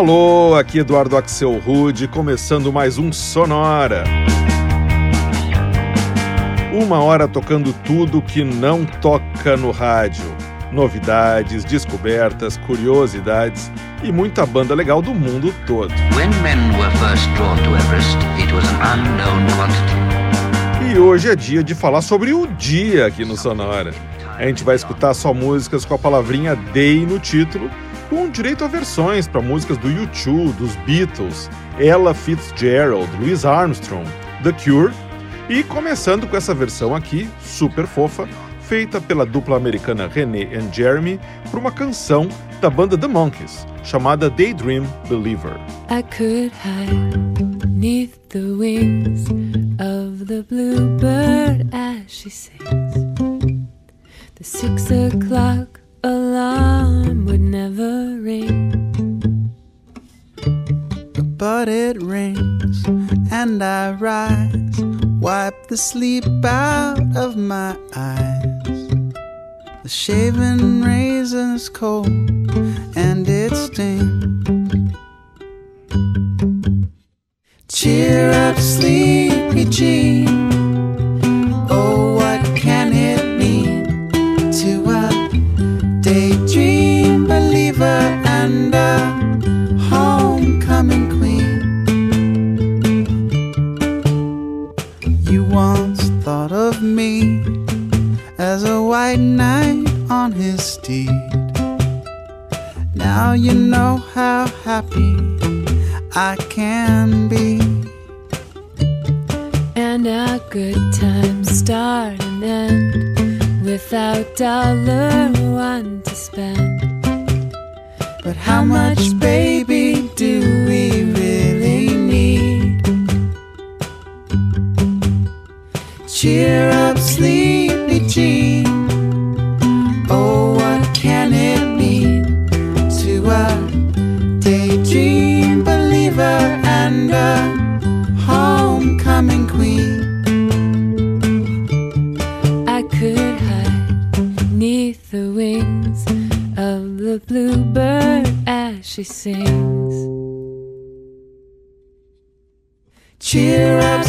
Alô, aqui Eduardo Axel Rude, começando mais um Sonora. Uma hora tocando tudo que não toca no rádio. Novidades, descobertas, curiosidades e muita banda legal do mundo todo. E hoje é dia de falar sobre o dia aqui no Sonora. A gente vai escutar só músicas com a palavrinha Day no título com direito a versões para músicas do U2, dos Beatles, Ella Fitzgerald, Louis Armstrong, The Cure e começando com essa versão aqui, super fofa, feita pela dupla americana René and Jeremy para uma canção da banda The Monkees, chamada Daydream Believer. I could hide the wings of the bluebird as she sings. The six o'clock alarm would never ring. But it rings and I rise, wipe the sleep out of my eyes. The shaven razor's cold and it stings. Cheer up, sleepy Jean. Once thought of me as a white knight on his steed. Now you know how happy I can be. And our good times start and end without dollar one to spend. But how much, baby, do we Cheer up, sleepy Jean. Oh, what can it mean to a daydream believer and a homecoming queen? I could hide neath the wings of the bluebird as she sings. Cheer up,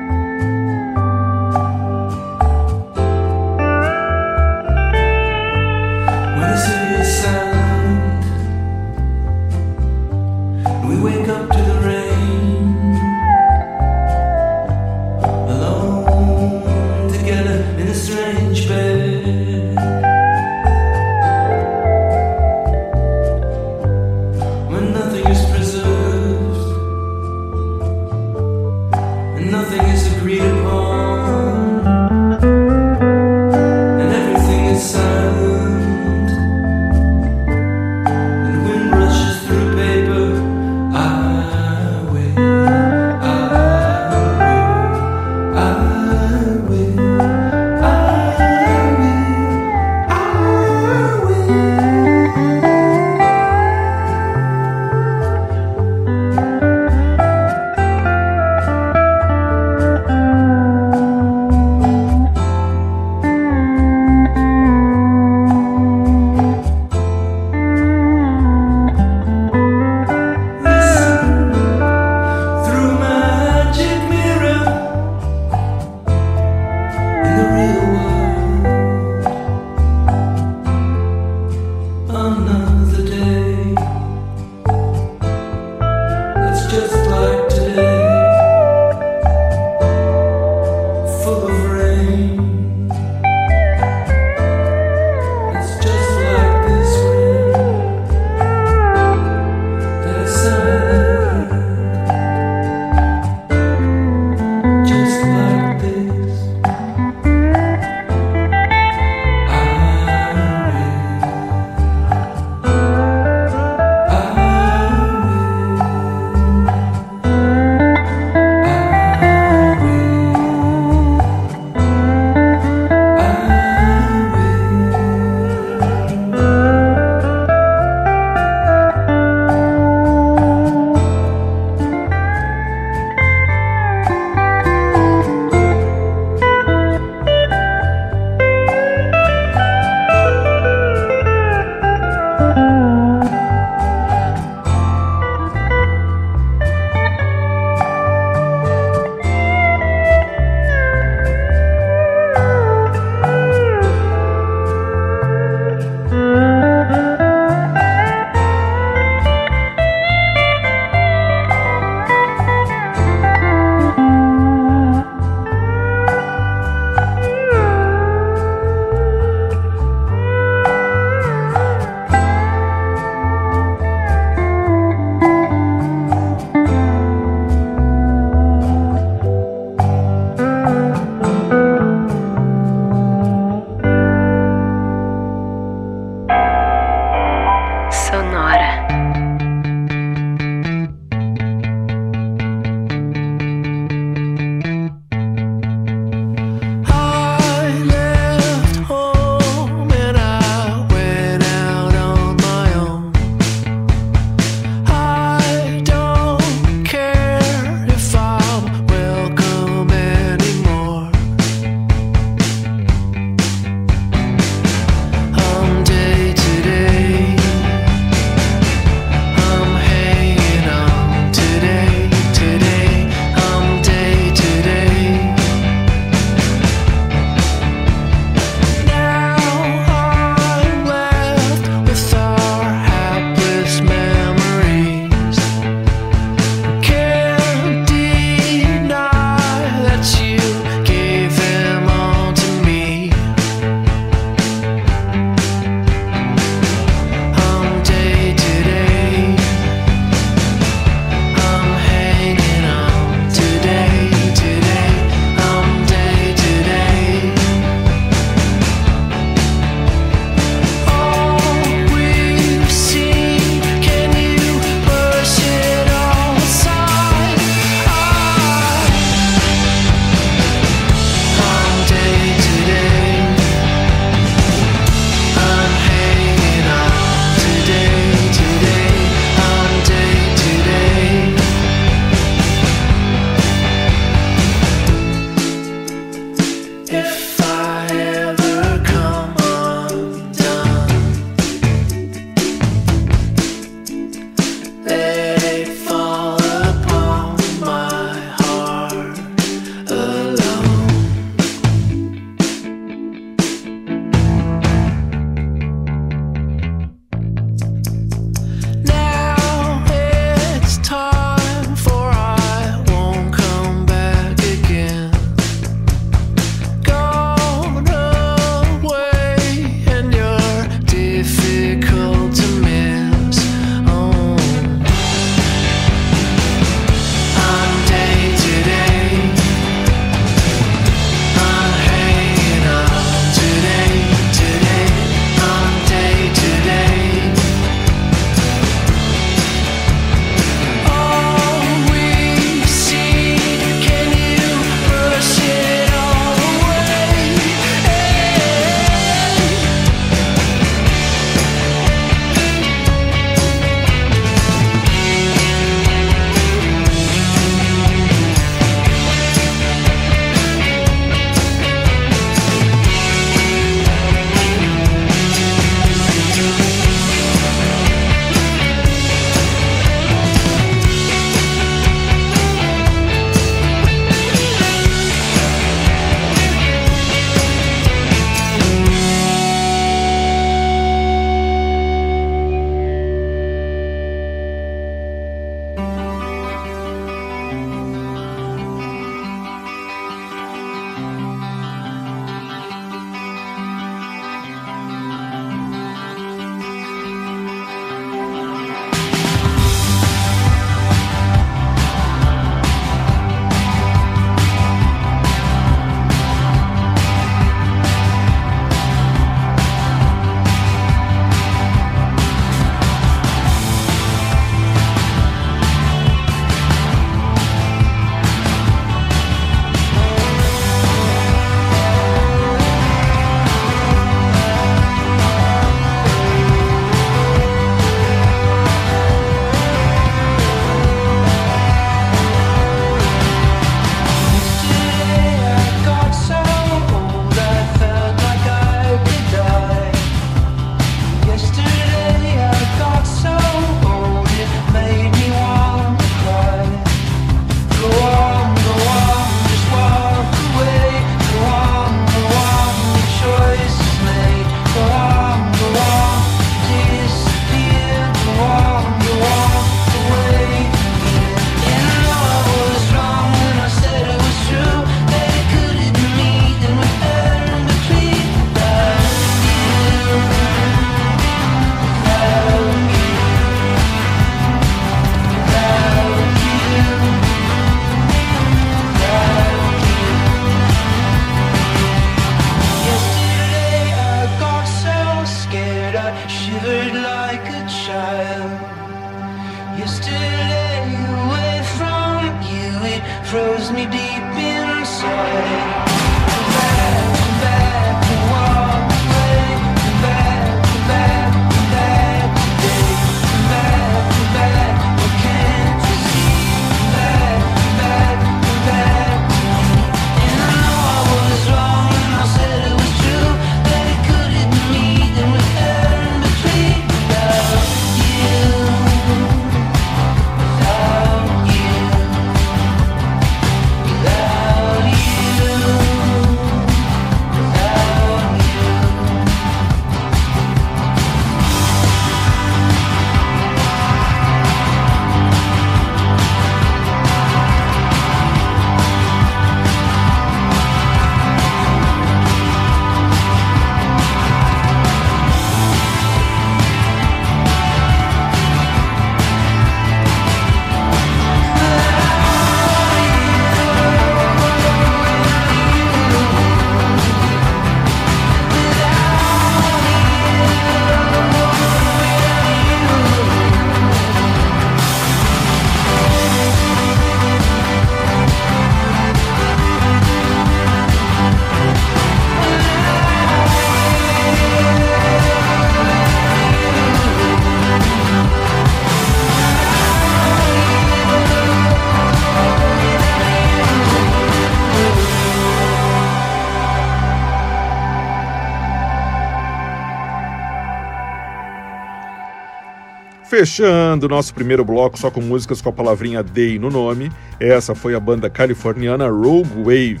Fechando nosso primeiro bloco só com músicas com a palavrinha Day no nome, essa foi a banda californiana Rogue Wave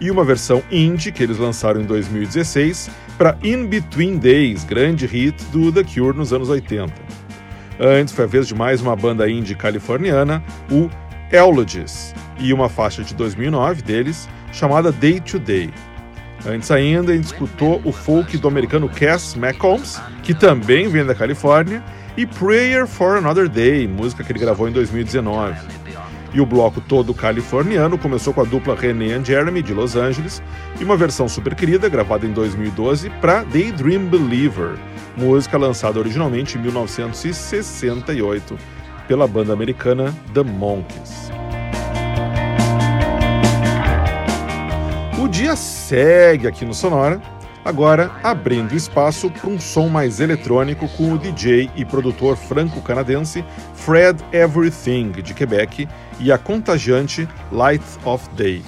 e uma versão indie que eles lançaram em 2016 para In Between Days, grande hit do The Cure nos anos 80. Antes foi a vez de mais uma banda indie californiana, o Eulogies, e uma faixa de 2009 deles chamada Day to Day. Antes ainda, a gente escutou o folk do americano Cass McCombs, que também vem da Califórnia, e Prayer for Another Day, música que ele gravou em 2019. E o bloco todo californiano começou com a dupla René and Jeremy, de Los Angeles, e uma versão super querida, gravada em 2012, para Daydream Believer, música lançada originalmente em 1968 pela banda americana The Monkees. O dia segue aqui no Sonora, agora abrindo espaço para um som mais eletrônico com o DJ e produtor franco-canadense Fred Everything, de Quebec, e a contagiante Light of Day.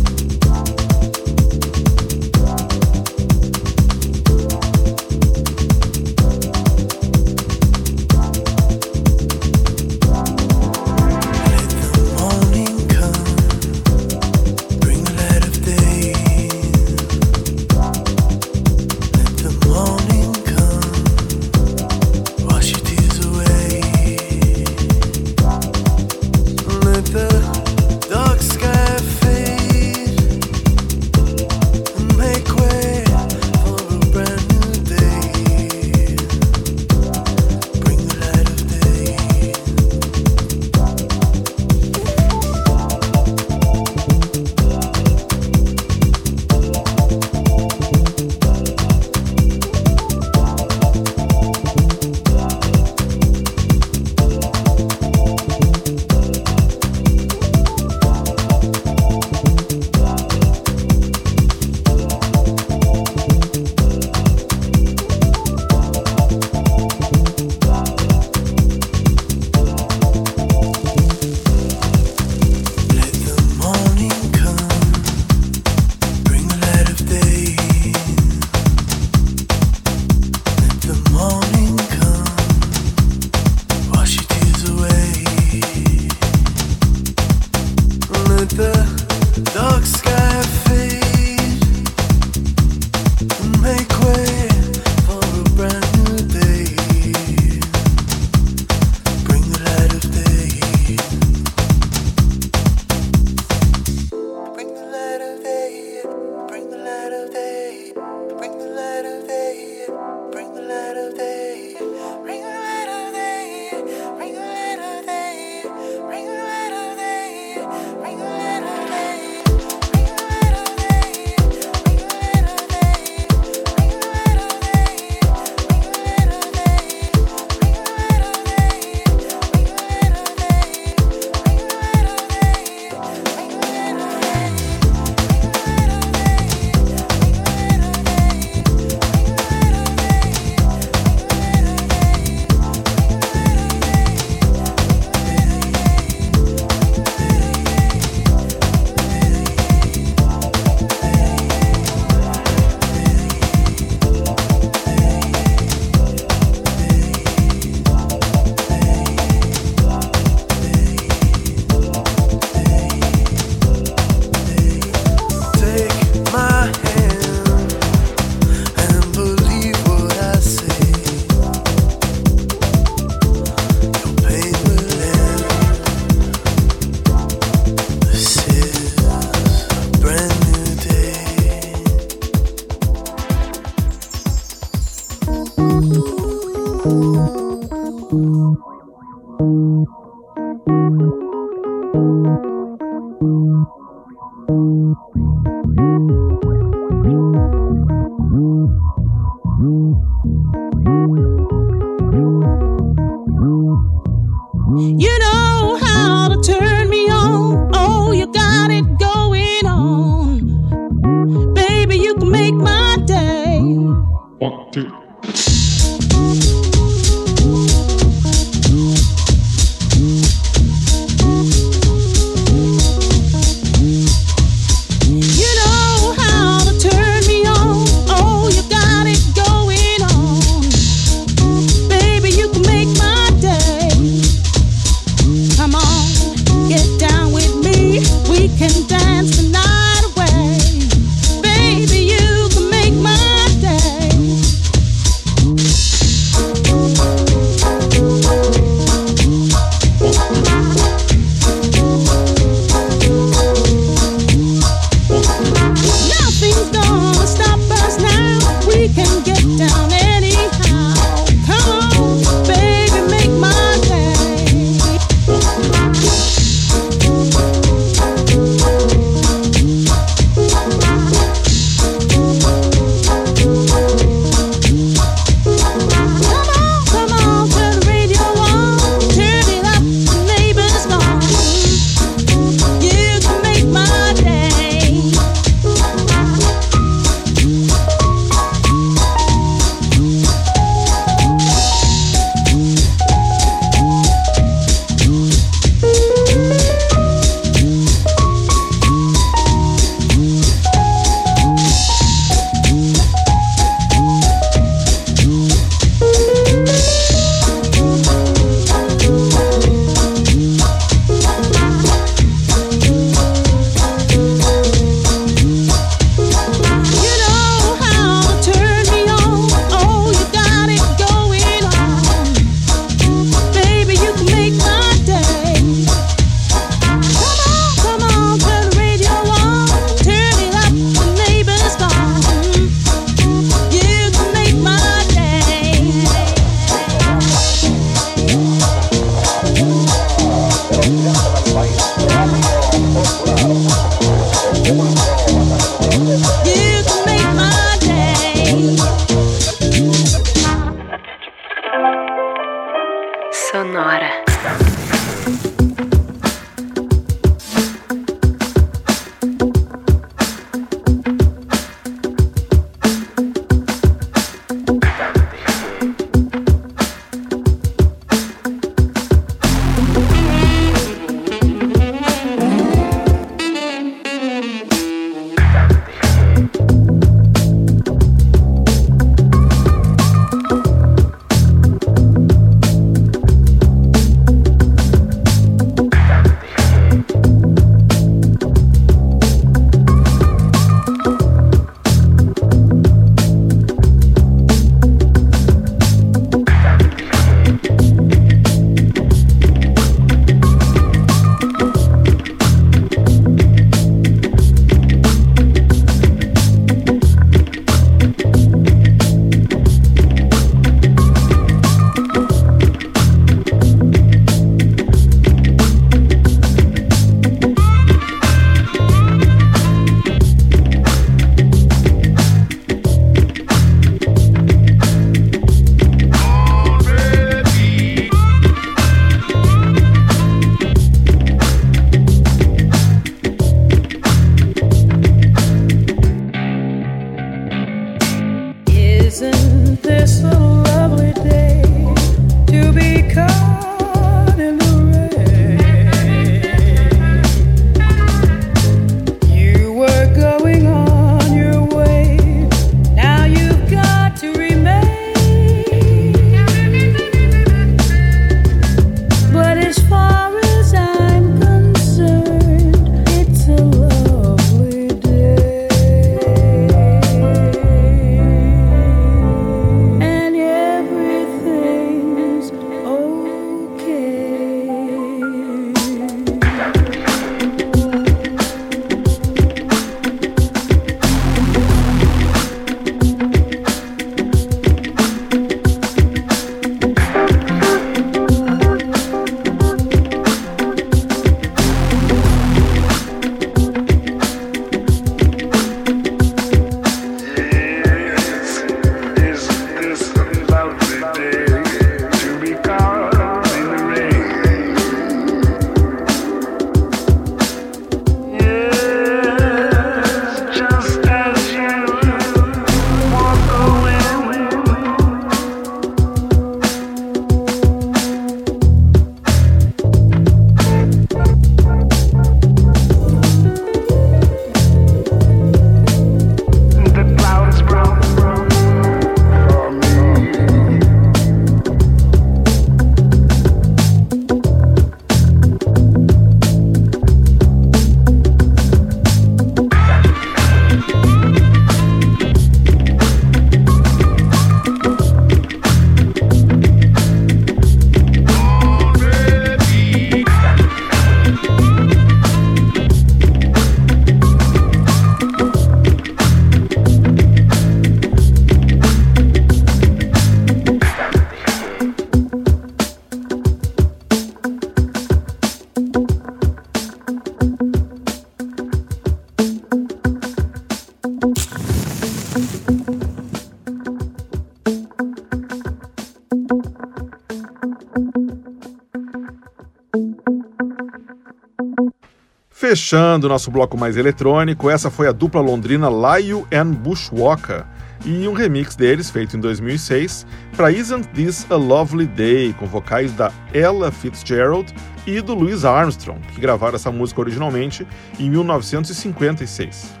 Fechando nosso bloco mais eletrônico, essa foi a dupla londrina Lyle and Bushwalker e um remix deles feito em 2006 para Isn't This a Lovely Day, com vocais da Ella Fitzgerald e do Louis Armstrong, que gravaram essa música originalmente em 1956.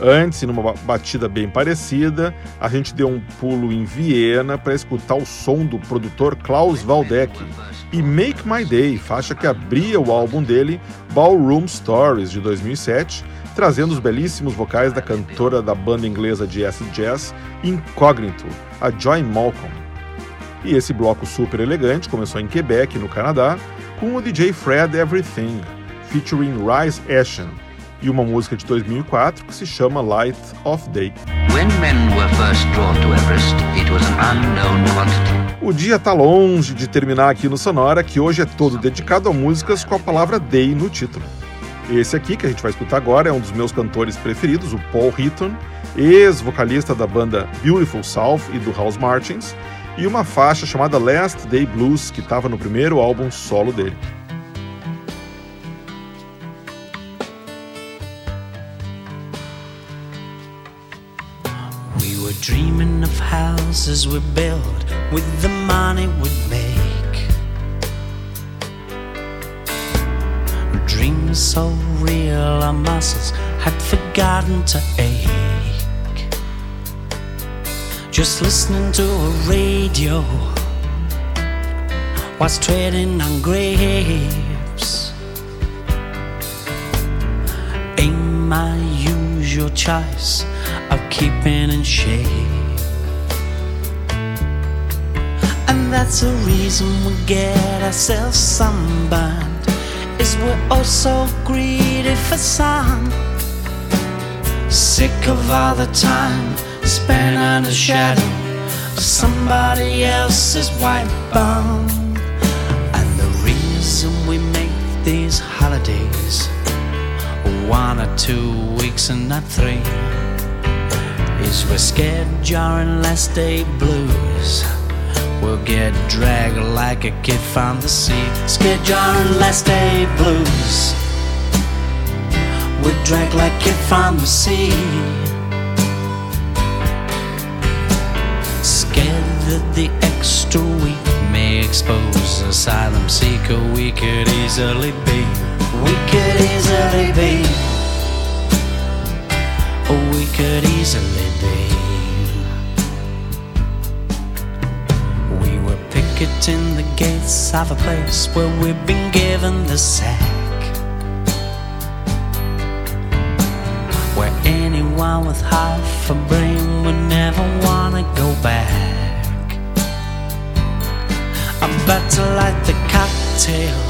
Antes, numa ba- batida bem parecida, a gente deu um pulo em Viena para escutar o som do produtor Klaus Waldeck e Make My Day, faixa que abria o álbum dele, Ballroom Stories, de 2007, trazendo os belíssimos vocais da cantora da banda inglesa de acid jazz Incognito, a Joy Malcolm. E esse bloco super elegante começou em Quebec, no Canadá, com o DJ Fred Everything, featuring Rise Ashen, e uma música de 2004 que se chama Light of Day. Everest. O dia tá longe de terminar aqui no Sonora, que hoje é todo dedicado a músicas com a palavra Day no título. Esse aqui, que a gente vai escutar agora, é um dos meus cantores preferidos, o Paul Heaton, ex-vocalista da banda Beautiful South e do House Martins, e uma faixa chamada Last Day Blues, que estava no primeiro álbum solo dele. Dreaming of houses we built with the money we'd make. Dreams so real, our muscles had forgotten to ache. Just listening to a radio was treading on grapes. Ain't my usual choice of keeping in shape. And that's the reason we get ourselves sunburned. Is we're all so greedy for sun. Sick of all the time spent under the shadow of somebody else's white bum. And the reason we make these holidays one or two weeks and not three we're scared during last day blues. We'll get dragged like a kid from the sea. Scared during last day blues. We're dragged like a kid from the sea. Scared that the extra week may expose asylum seeker we could easily be. We could easily be. Oh, we could easily We were picketing the gates of a place where we've been given the sack. Where anyone with half a brain would never wanna go back. I'm about to light the cocktails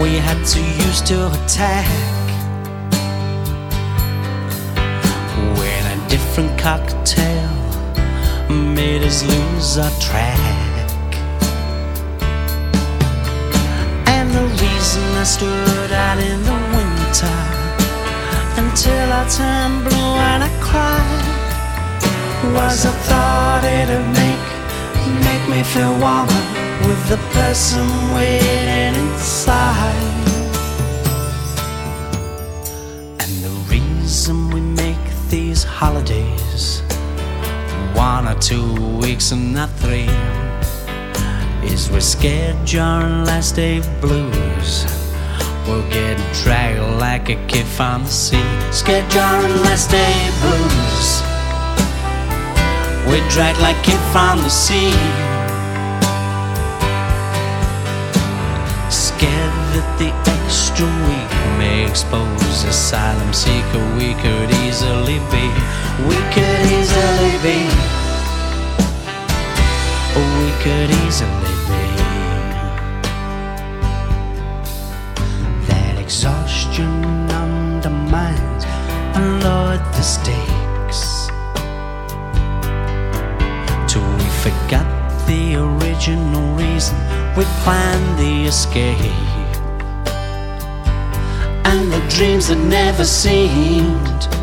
we had to use to attack. Cocktail made us lose our track. And the reason I stood out in the winter until I turned blue and I cried was I thought it'd make make me feel warmer with the person waiting inside. And the reason we make these holidays one or two weeks and not three is we're scared during last day blues. We'll get dragged like a kid from the sea. Scared during last day blues. We're dragged like a kid from the sea. Scared that the extra week may expose asylum seeker we could easily be. We could easily be. Oh, we could easily be. That exhaustion undermines and lowered the stakes. Till we forgot the original reason we planned the escape. And the dreams that never seemed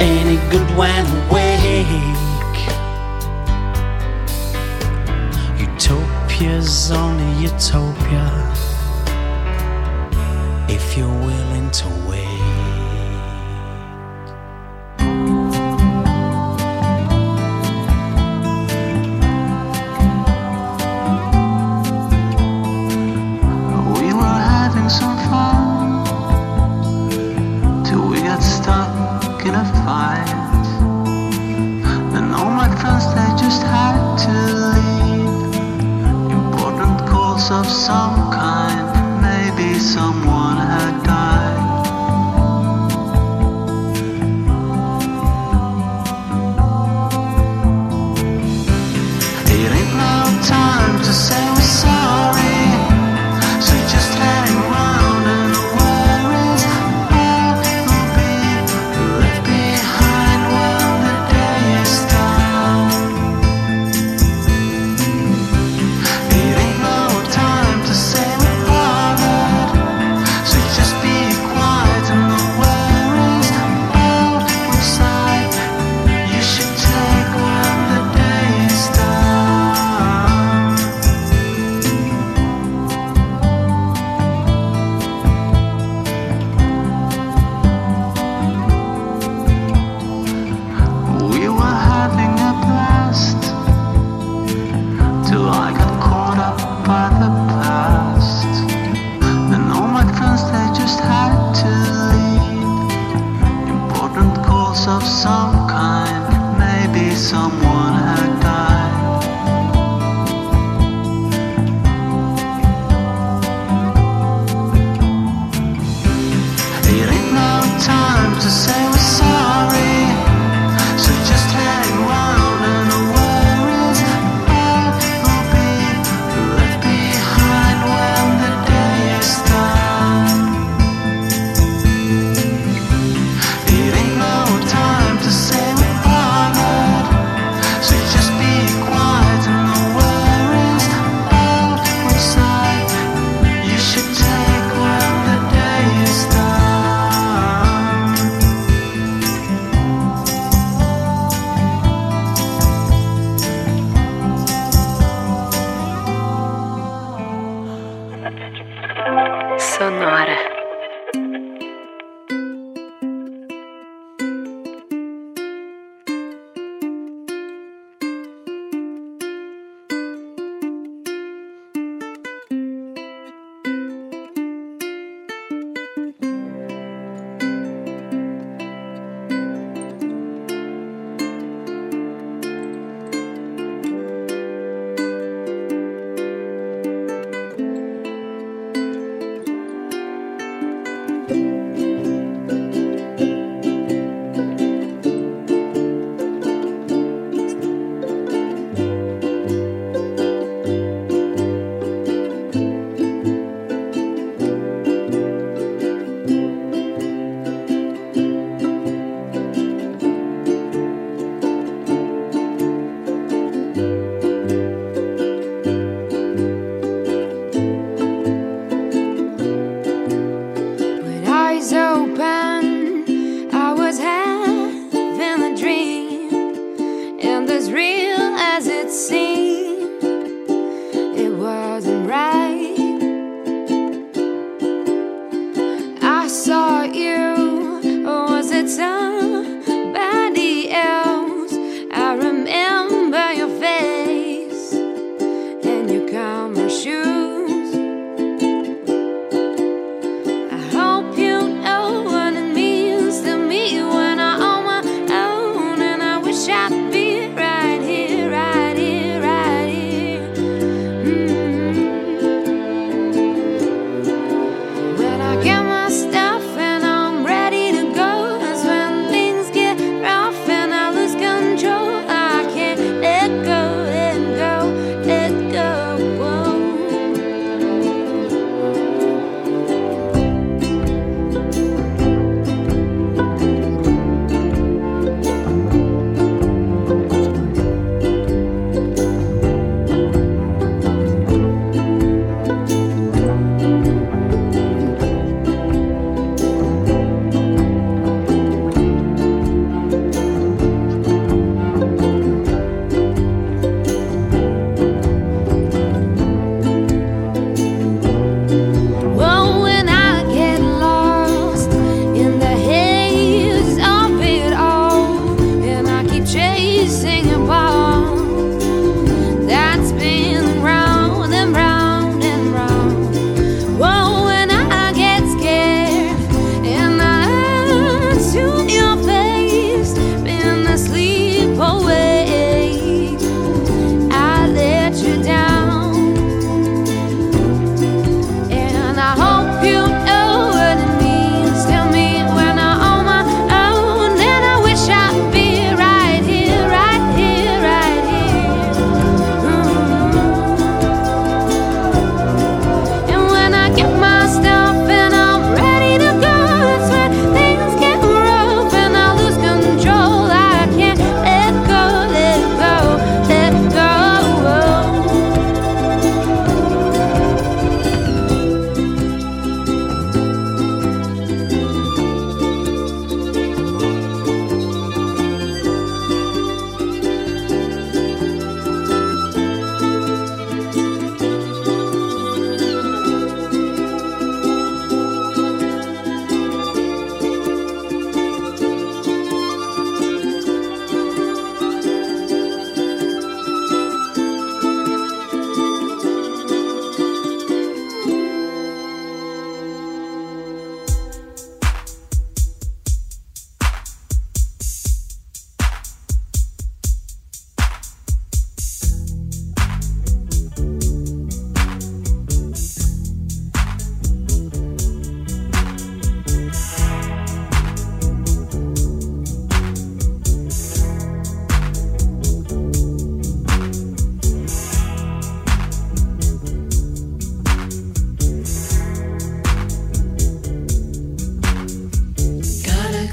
any good when awake? Utopia's only utopia if you're willing to wait. to say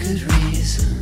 good reason.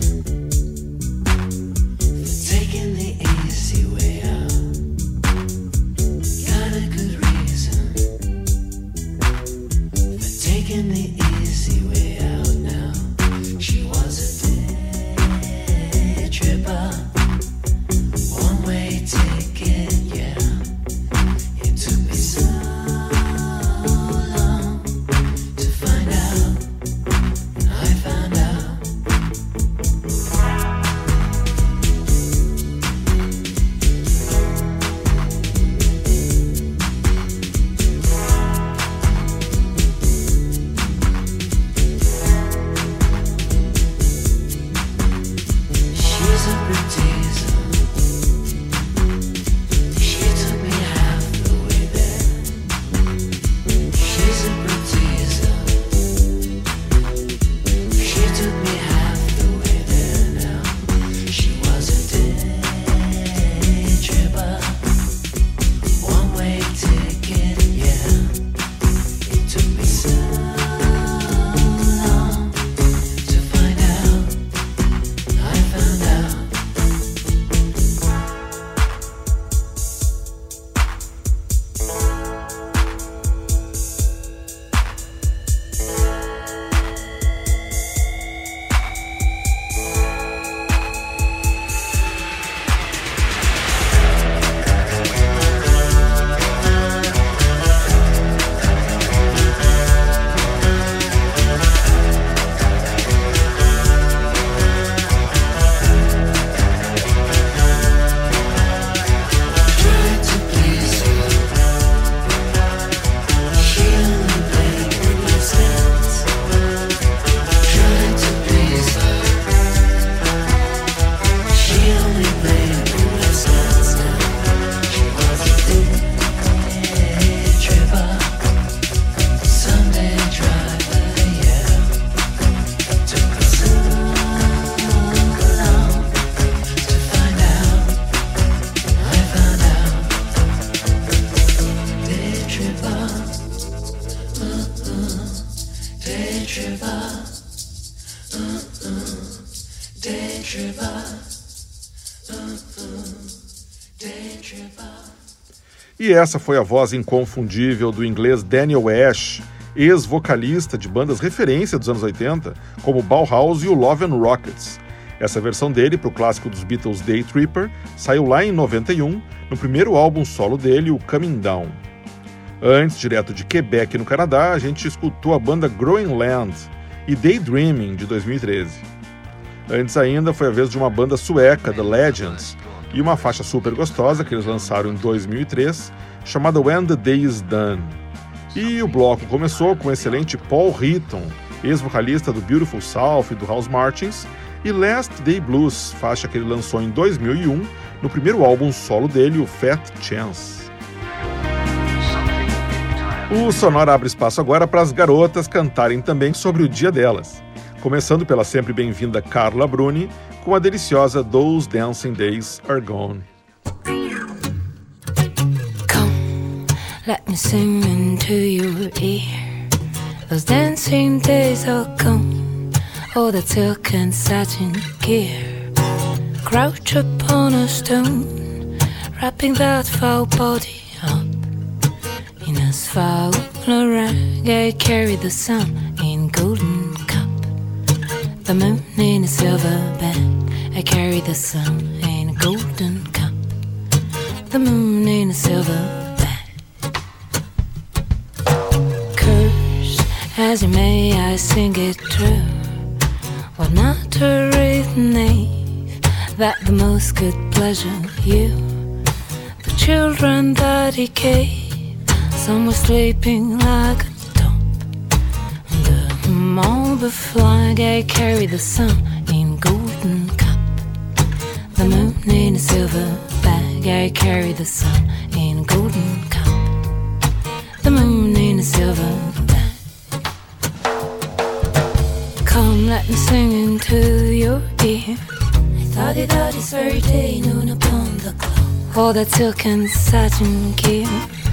E essa foi a voz inconfundível do inglês Daniel Ash, ex-vocalista de bandas referência dos anos 80, como Bauhaus e o Love and Rockets. Essa versão dele para o clássico dos Beatles Day Tripper saiu lá em 91, no primeiro álbum solo dele, o Coming Down. Antes, direto de Quebec, no Canadá, a gente escutou a banda Growing Land e Daydreaming, de 2013. Antes ainda foi a vez de uma banda sueca, The Legends, e uma faixa super gostosa que eles lançaram em 2003, chamada When the Day is Done. E o bloco começou com o excelente Paul Heaton, ex-vocalista do Beautiful South e do House Martins, e Last Day Blues, faixa que ele lançou em 2001 no primeiro álbum solo dele, o Fat Chance. O Sonora abre espaço agora para as garotas cantarem também sobre o dia delas, começando pela sempre bem-vinda Carla Bruni com a deliciosa Those Dancing Days Are Gone. Come, let me sing into your ear. Those dancing days are gone. Oh, that silk and satin gear. Crouch upon a stone, wrapping that foul body up. In a foul rag, I carry the sun in golden. The moon in a silver bag, I carry the sun in a golden cup the moon in a silver bag. Curse as you may, I sing it true. What not a written name that the most could pleasure you. The children that he gave, some were sleeping like a top. The flag I carry the sun in golden cup. The moon in a silver bag, I carry the sun in a golden cup. The moon in a silver bag. Come, let me sing into your ear. Thought it out this very day, noon upon the clock. All that silk and satin gear.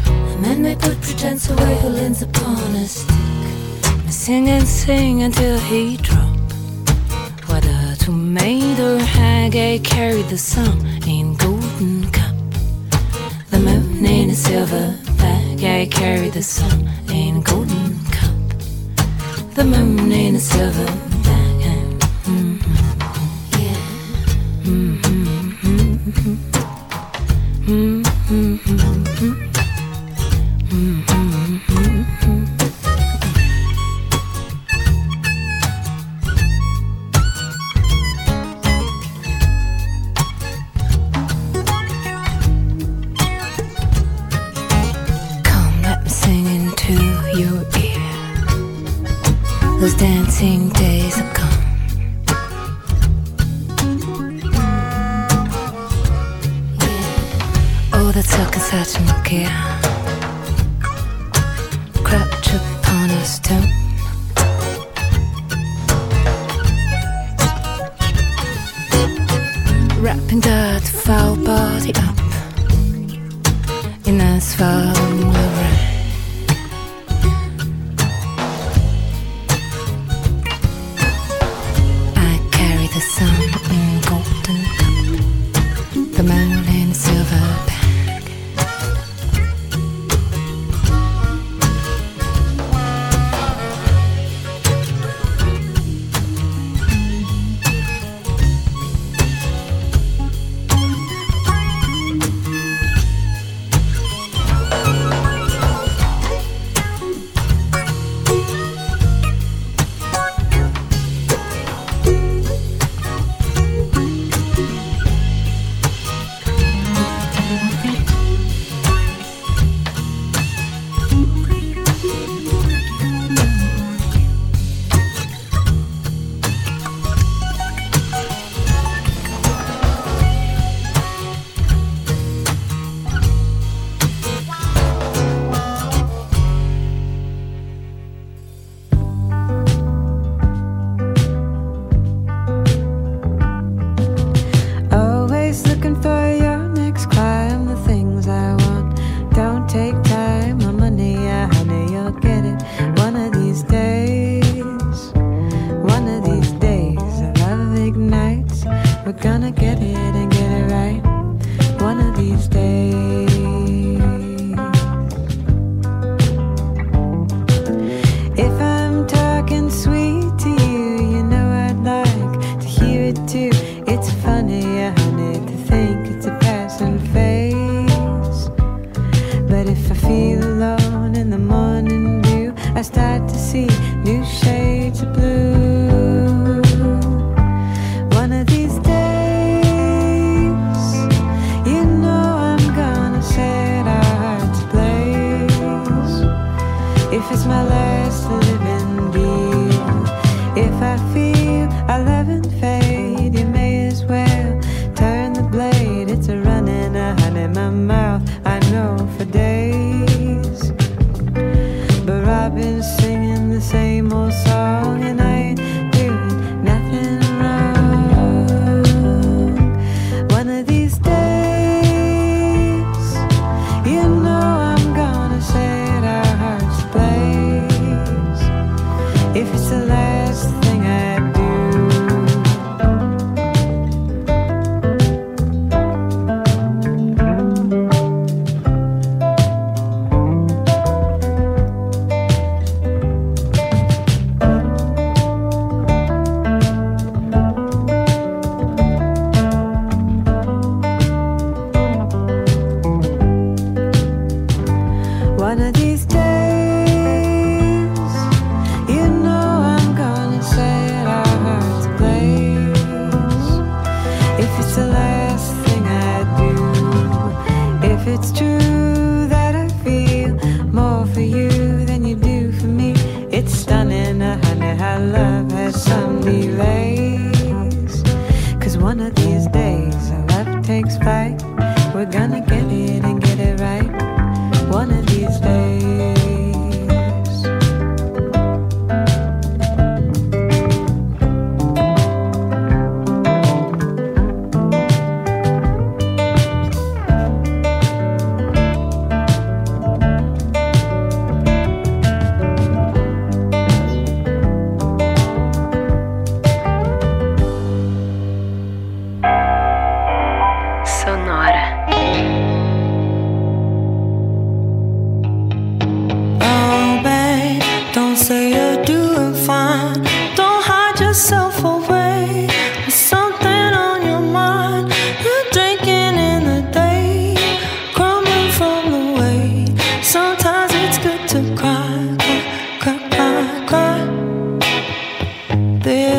The man may put pretense away who leans upon a stick. Sing and sing until he drop. Whether to maid or hag, eh? I carry the sun in golden cup. The moon in a silver bag, eh? I carry the sun in a golden cup. The moon in a silver bag.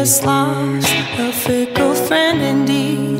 just lost a fickle friend indeed.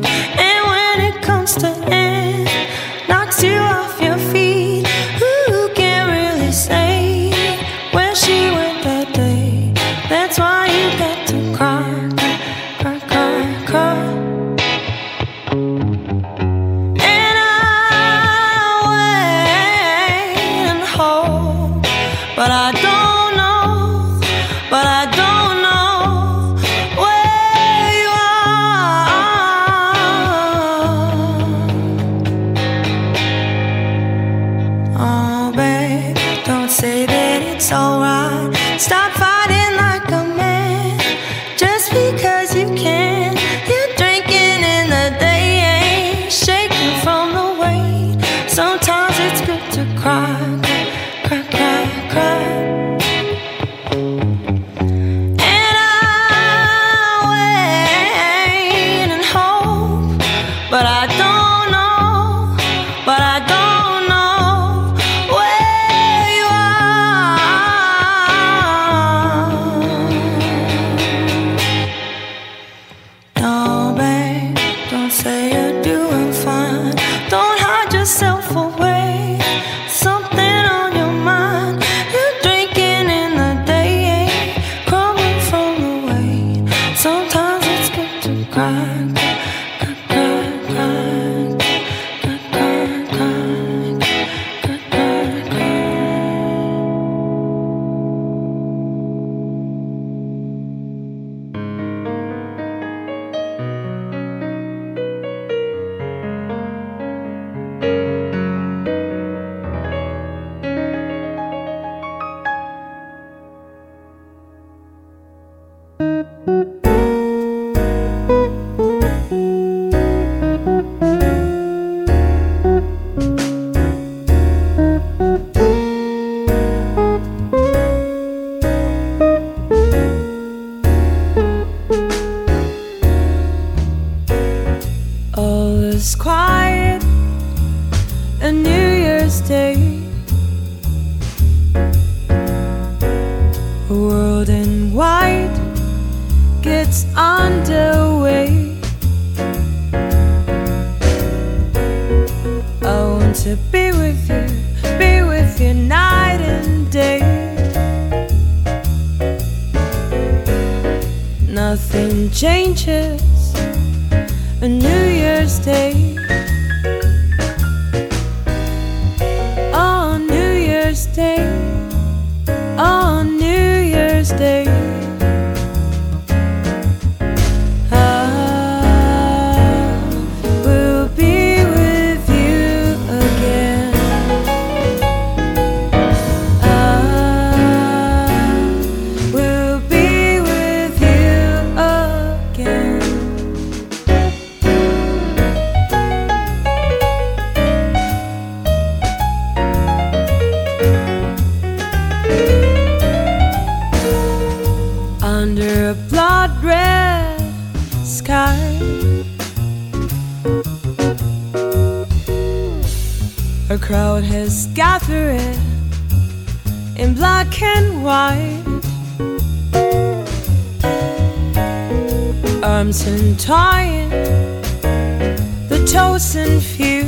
Red sky. A crowd has gathered in black and white, arms entwined, the chosen few.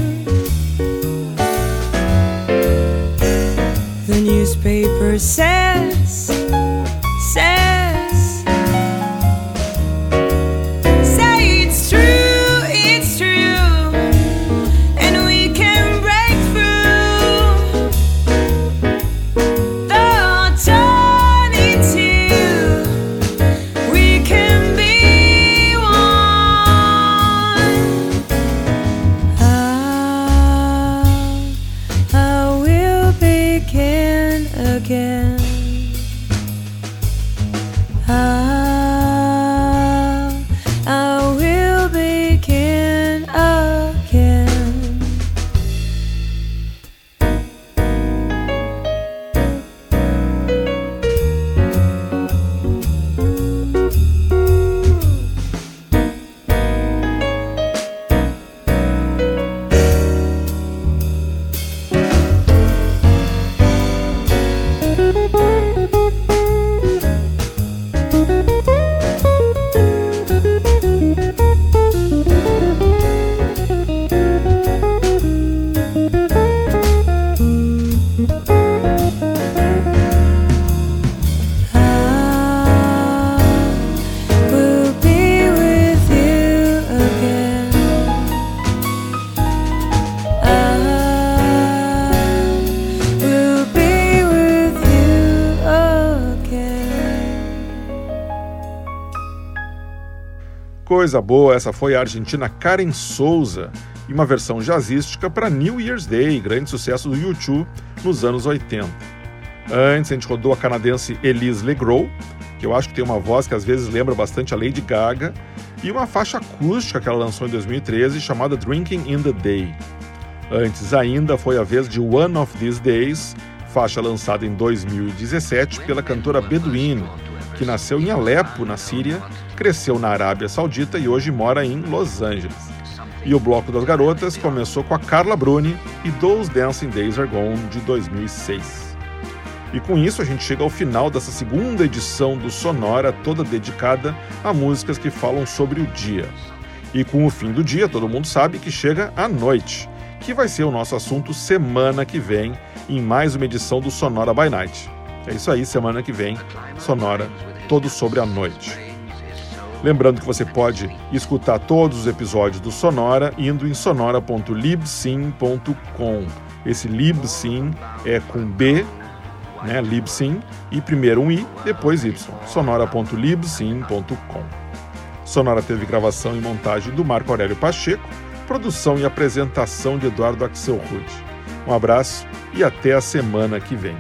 The newspaper says says Coisa boa, essa foi a argentina Karen Souza e uma versão jazzística para New Year's Day, grande sucesso do U2 nos anos 80. Antes a gente rodou a canadense Elise Legros, que eu acho que tem uma voz que às vezes lembra bastante a Lady Gaga, e uma faixa acústica que ela lançou em 2013 chamada Drinking in the Day. Antes ainda foi a vez de One of These Days, faixa lançada em 2017 pela cantora Bedouin, que nasceu em Alepo, na Síria, cresceu na Arábia Saudita e hoje mora em Los Angeles. E o Bloco das Garotas começou com a Carla Bruni e Those Dancing Days Are Gone de 2006. E com isso a gente chega ao final dessa segunda edição do Sonora, toda dedicada a músicas que falam sobre o dia. E com o fim do dia, todo mundo sabe que chega a noite, que vai ser o nosso assunto semana que vem, em mais uma edição do Sonora by Night. É isso aí, semana que vem, Sonora, todo sobre a noite. Lembrando que você pode escutar todos os episódios do Sonora indo em sonora.libsyn.com. Esse Libsyn é com B, né, Libsyn, e primeiro um I, depois Y. sonora.libsyn.com. Sonora teve gravação e montagem do Marco Aurélio Pacheco, produção e apresentação de Eduardo Axel Rude. Um abraço e até a semana que vem.